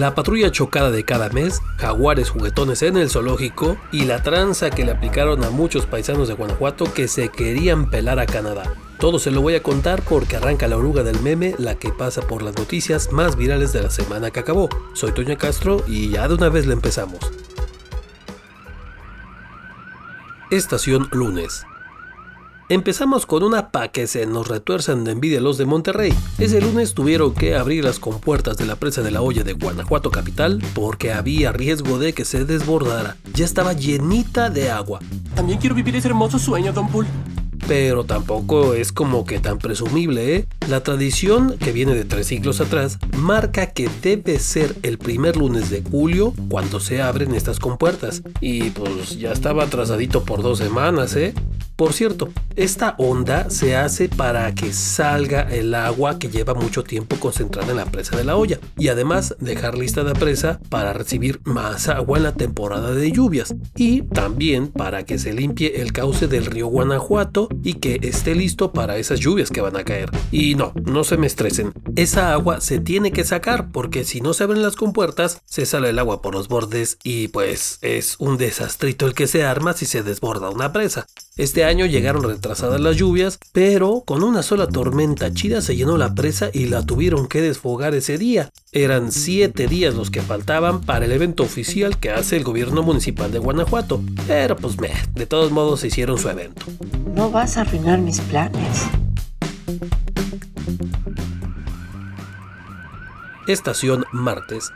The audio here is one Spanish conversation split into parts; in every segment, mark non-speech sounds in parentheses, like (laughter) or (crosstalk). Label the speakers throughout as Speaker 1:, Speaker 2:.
Speaker 1: la patrulla chocada de cada mes, jaguares juguetones en el zoológico y la tranza que le aplicaron a muchos paisanos de Guanajuato que se querían pelar a Canadá. Todo se lo voy a contar porque arranca la oruga del meme, la que pasa por las noticias más virales de la semana que acabó. Soy Toño Castro y ya de una vez le empezamos. Estación lunes. Empezamos con una pa' que se nos retuerzan de envidia los de Monterrey. Ese lunes tuvieron que abrir las compuertas de la presa de la olla de Guanajuato capital porque había riesgo de que se desbordara. Ya estaba llenita de agua.
Speaker 2: También quiero vivir ese hermoso sueño, Don Bull
Speaker 1: pero tampoco es como que tan presumible, ¿eh? La tradición, que viene de tres siglos atrás, marca que debe ser el primer lunes de julio cuando se abren estas compuertas. Y pues ya estaba atrasadito por dos semanas, ¿eh? Por cierto, esta onda se hace para que salga el agua que lleva mucho tiempo concentrada en la presa de la olla y además dejar lista la presa para recibir más agua en la temporada de lluvias y también para que se limpie el cauce del río Guanajuato y que esté listo para esas lluvias que van a caer. Y no, no se me estresen, esa agua se tiene que sacar porque si no se abren las compuertas se sale el agua por los bordes y pues es un desastrito el que se arma si se desborda una presa. Este año llegaron retrasadas las lluvias, pero con una sola tormenta chida se llenó la presa y la tuvieron que desfogar ese día. Eran siete días los que faltaban para el evento oficial que hace el gobierno municipal de Guanajuato. Pero pues meh, de todos modos hicieron su evento.
Speaker 3: No vas a arruinar mis planes.
Speaker 1: Estación Martes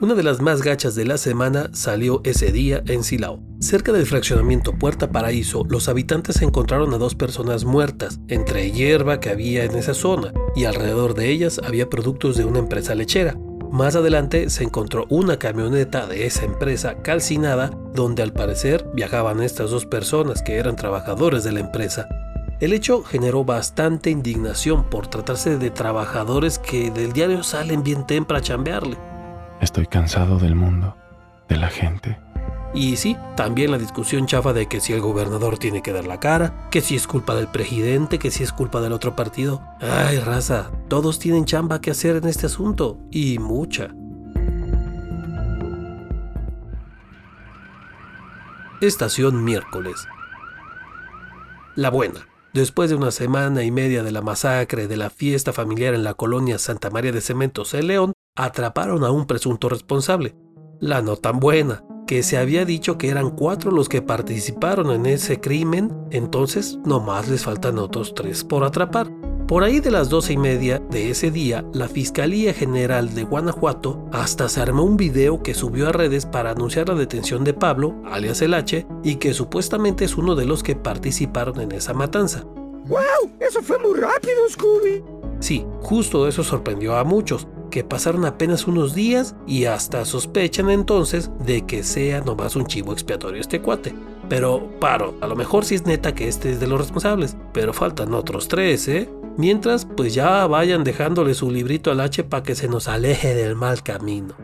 Speaker 1: una de las más gachas de la semana salió ese día en Silao. Cerca del fraccionamiento Puerta Paraíso, los habitantes encontraron a dos personas muertas, entre hierba que había en esa zona, y alrededor de ellas había productos de una empresa lechera. Más adelante se encontró una camioneta de esa empresa calcinada, donde al parecer viajaban estas dos personas que eran trabajadores de la empresa. El hecho generó bastante indignación por tratarse de trabajadores que del diario salen bien temprano a chambearle.
Speaker 4: Estoy cansado del mundo, de la gente.
Speaker 1: Y sí, también la discusión chafa de que si el gobernador tiene que dar la cara, que si es culpa del presidente, que si es culpa del otro partido. Ay, raza, todos tienen chamba que hacer en este asunto, y mucha. Estación miércoles. La buena. Después de una semana y media de la masacre de la fiesta familiar en la colonia Santa María de Cementos en León, atraparon a un presunto responsable. La no tan buena, que se había dicho que eran cuatro los que participaron en ese crimen, entonces nomás les faltan otros tres por atrapar. Por ahí de las doce y media de ese día, la Fiscalía General de Guanajuato hasta se armó un video que subió a redes para anunciar la detención de Pablo, alias el H, y que supuestamente es uno de los que participaron en esa matanza.
Speaker 5: ¡Wow! Eso fue muy rápido, Scooby.
Speaker 1: Sí, justo eso sorprendió a muchos, que pasaron apenas unos días y hasta sospechan entonces de que sea nomás un chivo expiatorio este cuate. Pero paro, a lo mejor sí es neta que este es de los responsables, pero faltan otros tres, ¿eh? Mientras, pues ya vayan dejándole su librito al H para que se nos aleje del mal camino.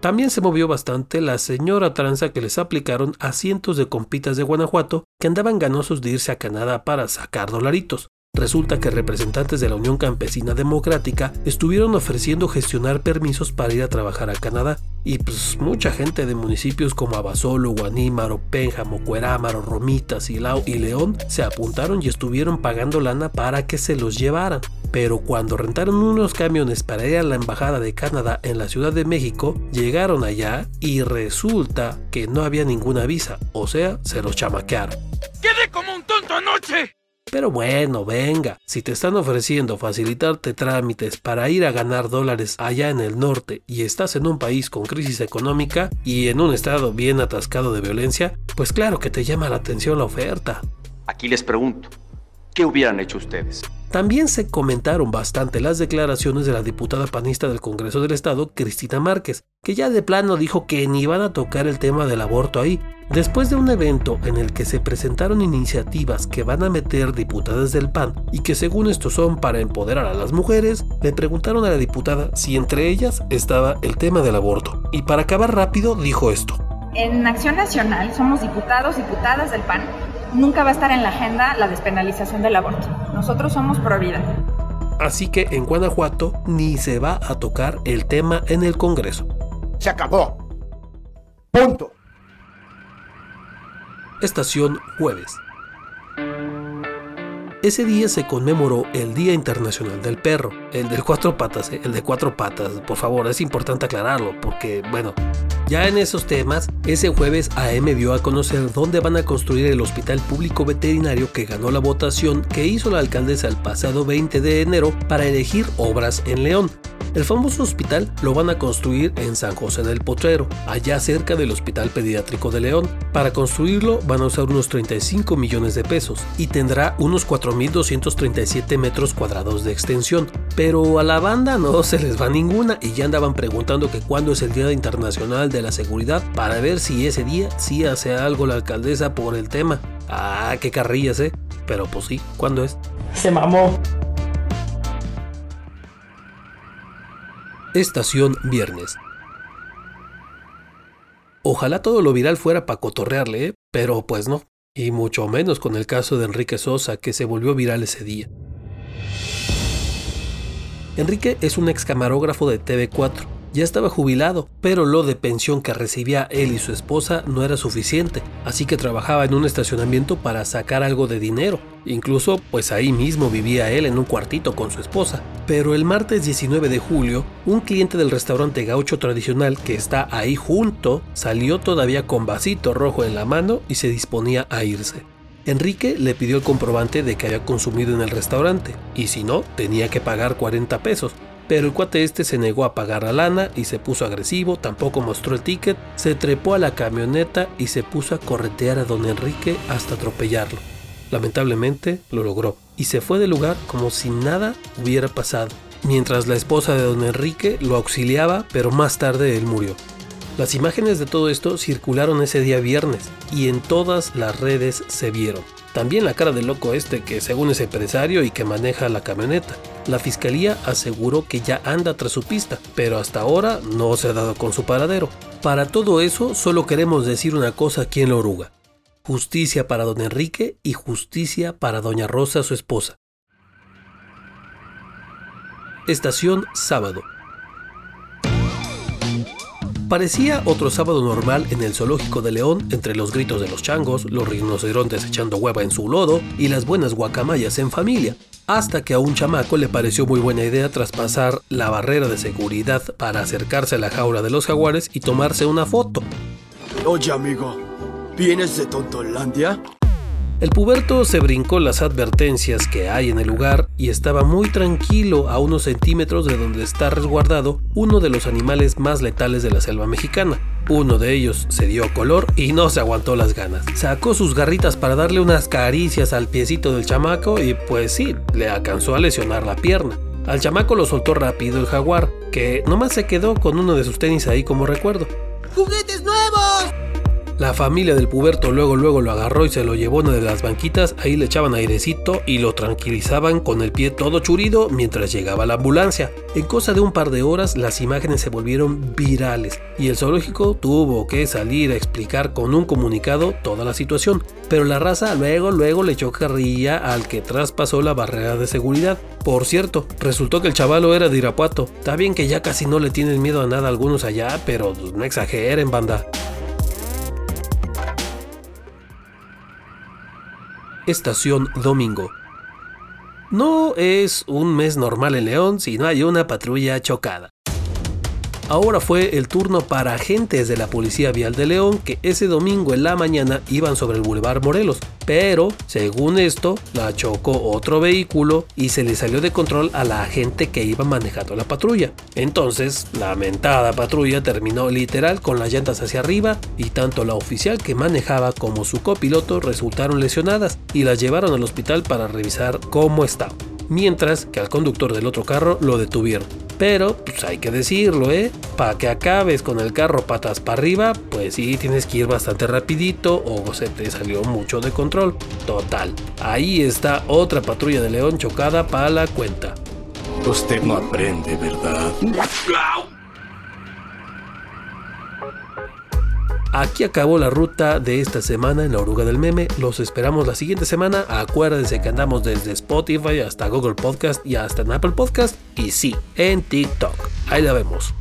Speaker 1: También se movió bastante la señora tranza que les aplicaron a cientos de compitas de Guanajuato que andaban ganosos de irse a Canadá para sacar dolaritos. Resulta que representantes de la Unión Campesina Democrática estuvieron ofreciendo gestionar permisos para ir a trabajar a Canadá y pues mucha gente de municipios como Abasolo, Guanímaro, Pénjamo, Cuerámaro, Romita, Silao y León se apuntaron y estuvieron pagando lana para que se los llevaran. Pero cuando rentaron unos camiones para ir a la Embajada de Canadá en la Ciudad de México, llegaron allá y resulta que no había ninguna visa, o sea, se los chamaquearon.
Speaker 5: ¡Quedé como un tonto anoche!
Speaker 1: Pero bueno, venga, si te están ofreciendo facilitarte trámites para ir a ganar dólares allá en el norte y estás en un país con crisis económica y en un estado bien atascado de violencia, pues claro que te llama la atención la oferta.
Speaker 6: Aquí les pregunto, ¿qué hubieran hecho ustedes?
Speaker 1: También se comentaron bastante las declaraciones de la diputada panista del Congreso del Estado, Cristina Márquez, que ya de plano dijo que ni iban a tocar el tema del aborto ahí, después de un evento en el que se presentaron iniciativas que van a meter diputadas del PAN y que según esto son para empoderar a las mujeres, le preguntaron a la diputada si entre ellas estaba el tema del aborto. Y para acabar rápido dijo esto.
Speaker 7: En Acción Nacional somos diputados, diputadas del PAN nunca va a estar en la agenda la despenalización del aborto. Nosotros somos pro vida.
Speaker 1: Así que en Guanajuato ni se va a tocar el tema en el Congreso.
Speaker 5: Se acabó. Punto.
Speaker 1: Estación Jueves. Ese día se conmemoró el Día Internacional del Perro, el del cuatro patas, ¿eh? el de cuatro patas, por favor, es importante aclararlo, porque, bueno, ya en esos temas, ese jueves AM dio a conocer dónde van a construir el hospital público veterinario que ganó la votación que hizo la alcaldesa el pasado 20 de enero para elegir obras en León. El famoso hospital lo van a construir en San José del Potrero, allá cerca del Hospital Pediátrico de León. Para construirlo van a usar unos 35 millones de pesos y tendrá unos 4.237 metros cuadrados de extensión. Pero a la banda no (laughs) se les va ninguna y ya andaban preguntando que cuándo es el Día Internacional de la Seguridad para ver si ese día sí hace algo la alcaldesa por el tema. Ah, qué carrillas, ¿eh? Pero pues sí, ¿cuándo es?
Speaker 8: Se mamó.
Speaker 1: Estación Viernes. Ojalá todo lo viral fuera para cotorrearle, ¿eh? pero pues no. Y mucho menos con el caso de Enrique Sosa, que se volvió viral ese día. Enrique es un ex camarógrafo de TV4 ya estaba jubilado, pero lo de pensión que recibía él y su esposa no era suficiente, así que trabajaba en un estacionamiento para sacar algo de dinero. Incluso, pues ahí mismo vivía él en un cuartito con su esposa. Pero el martes 19 de julio, un cliente del restaurante gaucho tradicional que está ahí junto salió todavía con vasito rojo en la mano y se disponía a irse. Enrique le pidió el comprobante de que había consumido en el restaurante, y si no, tenía que pagar 40 pesos, pero el cuate este se negó a pagar la lana y se puso agresivo, tampoco mostró el ticket, se trepó a la camioneta y se puso a corretear a don Enrique hasta atropellarlo. Lamentablemente lo logró y se fue del lugar como si nada hubiera pasado, mientras la esposa de don Enrique lo auxiliaba, pero más tarde él murió. Las imágenes de todo esto circularon ese día viernes y en todas las redes se vieron. También la cara del loco este que según es empresario y que maneja la camioneta. La fiscalía aseguró que ya anda tras su pista, pero hasta ahora no se ha dado con su paradero. Para todo eso solo queremos decir una cosa aquí en la oruga. Justicia para don Enrique y justicia para doña Rosa su esposa. Estación sábado. Parecía otro sábado normal en el zoológico de León entre los gritos de los changos, los rinocerontes echando hueva en su lodo y las buenas guacamayas en familia, hasta que a un chamaco le pareció muy buena idea traspasar la barrera de seguridad para acercarse a la jaula de los jaguares y tomarse una foto.
Speaker 9: Oye amigo, ¿vienes de Tontolandia?
Speaker 1: El puberto se brincó las advertencias que hay en el lugar y estaba muy tranquilo a unos centímetros de donde está resguardado uno de los animales más letales de la selva mexicana. Uno de ellos se dio color y no se aguantó las ganas. Sacó sus garritas para darle unas caricias al piecito del chamaco y pues sí, le alcanzó a lesionar la pierna. Al chamaco lo soltó rápido el jaguar, que nomás se quedó con uno de sus tenis ahí como recuerdo.
Speaker 5: ¡Juguetes nuevos!
Speaker 1: La familia del puberto luego luego lo agarró y se lo llevó a una de las banquitas, ahí le echaban airecito y lo tranquilizaban con el pie todo churido mientras llegaba la ambulancia. En cosa de un par de horas las imágenes se volvieron virales y el zoológico tuvo que salir a explicar con un comunicado toda la situación, pero la raza luego luego le echó carrilla al que traspasó la barrera de seguridad. Por cierto, resultó que el chavalo era de Irapuato. Está bien que ya casi no le tienen miedo a nada a algunos allá, pero no exageren, banda. Estación Domingo. No es un mes normal en León si no hay una patrulla chocada. Ahora fue el turno para agentes de la Policía Vial de León que ese domingo en la mañana iban sobre el Boulevard Morelos, pero según esto la chocó otro vehículo y se le salió de control a la agente que iba manejando la patrulla. Entonces, la mentada patrulla terminó literal con las llantas hacia arriba y tanto la oficial que manejaba como su copiloto resultaron lesionadas y las llevaron al hospital para revisar cómo estaba mientras que al conductor del otro carro lo detuvieron. Pero, pues hay que decirlo, ¿eh? Para que acabes con el carro patas para arriba, pues sí, tienes que ir bastante rapidito o se te salió mucho de control. Total, ahí está otra patrulla de León chocada para la cuenta.
Speaker 9: Usted no aprende, ¿verdad?
Speaker 1: Aquí acabó la ruta de esta semana en la oruga del meme. Los esperamos la siguiente semana. Acuérdense que andamos desde Spotify hasta Google Podcast y hasta Apple Podcast. Y sí, en TikTok. Ahí la vemos.